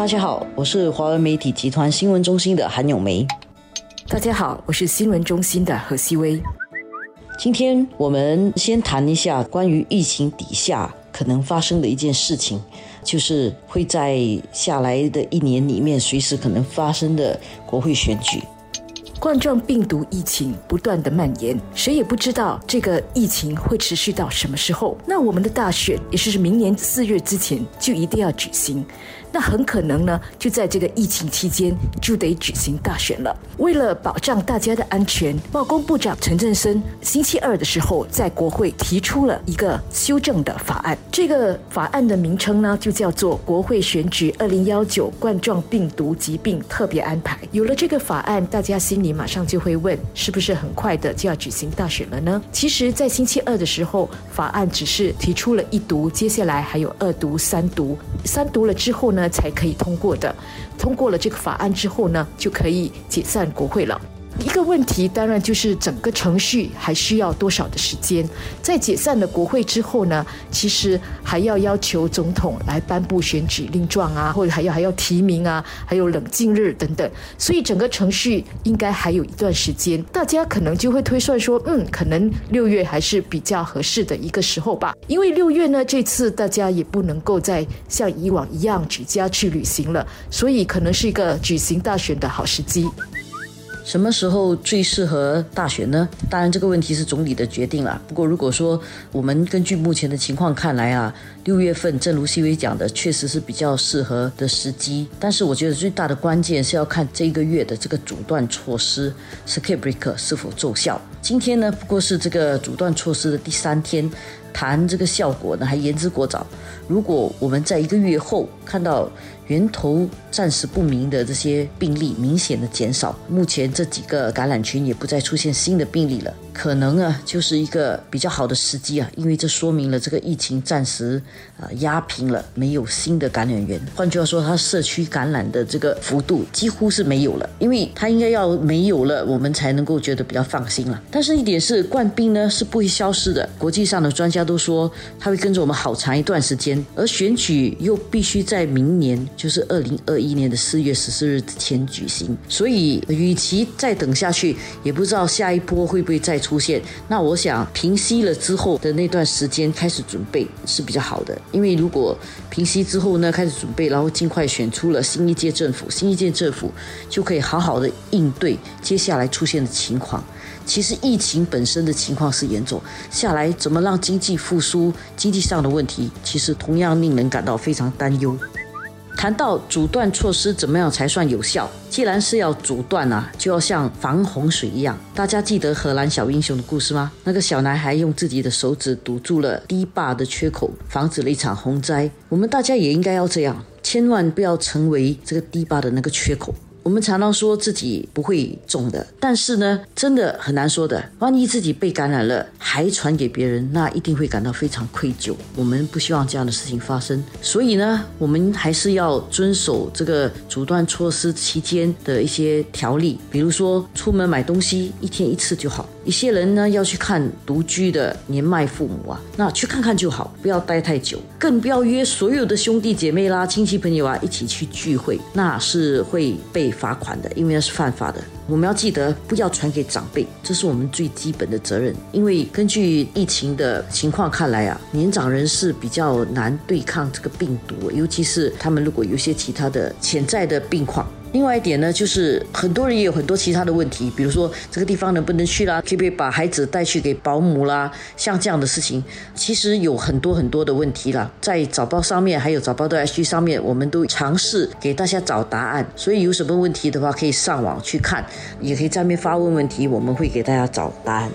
大家好，我是华文媒体集团新闻中心的韩永梅。大家好，我是新闻中心的何希薇。今天我们先谈一下关于疫情底下可能发生的一件事情，就是会在下来的一年里面随时可能发生的国会选举。冠状病毒疫情不断的蔓延，谁也不知道这个疫情会持续到什么时候。那我们的大选也是明年四月之前就一定要举行。那很可能呢，就在这个疫情期间就得举行大选了。为了保障大家的安全，贸工部长陈振声星期二的时候在国会提出了一个修正的法案。这个法案的名称呢，就叫做《国会选举二零幺九冠状病毒疾病特别安排》。有了这个法案，大家心里马上就会问：是不是很快的就要举行大选了呢？其实，在星期二的时候，法案只是提出了一读，接下来还有二读、三读。三读了之后呢？那才可以通过的。通过了这个法案之后呢，就可以解散国会了。一个问题当然就是整个程序还需要多少的时间？在解散了国会之后呢，其实还要要求总统来颁布选举令状啊，或者还要还要提名啊，还有冷静日等等，所以整个程序应该还有一段时间。大家可能就会推算说，嗯，可能六月还是比较合适的一个时候吧，因为六月呢，这次大家也不能够再像以往一样举家去旅行了，所以可能是一个举行大选的好时机。什么时候最适合大选呢？当然，这个问题是总理的决定了。不过，如果说我们根据目前的情况看来啊，六月份，正如西薇讲的，确实是比较适合的时机。但是，我觉得最大的关键是要看这一个月的这个阻断措施 （circuit breaker） 是否奏效。今天呢，不过是这个阻断措施的第三天，谈这个效果呢还言之过早。如果我们在一个月后看到，源头暂时不明的这些病例明显的减少，目前这几个感染群也不再出现新的病例了，可能啊就是一个比较好的时机啊，因为这说明了这个疫情暂时啊压平了，没有新的感染源。换句话说，它社区感染的这个幅度几乎是没有了，因为它应该要没有了，我们才能够觉得比较放心了。但是一点是，冠病呢是不会消失的，国际上的专家都说它会跟着我们好长一段时间，而选举又必须在明年。就是二零二一年的四月十四日之前举行，所以与其再等下去，也不知道下一波会不会再出现。那我想平息了之后的那段时间开始准备是比较好的，因为如果平息之后呢开始准备，然后尽快选出了新一届政府，新一届政府就可以好好的应对接下来出现的情况。其实疫情本身的情况是严重，下来怎么让经济复苏，经济上的问题其实同样令人感到非常担忧。谈到阻断措施怎么样才算有效？既然是要阻断啊，就要像防洪水一样。大家记得荷兰小英雄的故事吗？那个小男孩用自己的手指堵住了堤坝的缺口，防止了一场洪灾。我们大家也应该要这样，千万不要成为这个堤坝的那个缺口。我们常常说自己不会中的，但是呢，真的很难说的。万一自己被感染了，还传给别人，那一定会感到非常愧疚。我们不希望这样的事情发生，所以呢，我们还是要遵守这个阻断措施期间的一些条例，比如说出门买东西一天一次就好。一些人呢要去看独居的年迈父母啊，那去看看就好，不要待太久，更不要约所有的兄弟姐妹啦、亲戚朋友啊一起去聚会，那是会被罚款的，因为那是犯法的。我们要记得不要传给长辈，这是我们最基本的责任。因为根据疫情的情况看来啊，年长人士比较难对抗这个病毒，尤其是他们如果有些其他的潜在的病况。另外一点呢，就是很多人也有很多其他的问题，比如说这个地方能不能去啦，可不可以把孩子带去给保姆啦，像这样的事情，其实有很多很多的问题啦。在早报上面，还有早报的 H 上面，我们都尝试给大家找答案。所以有什么问题的话，可以上网去看，也可以在面发问问题，我们会给大家找答案。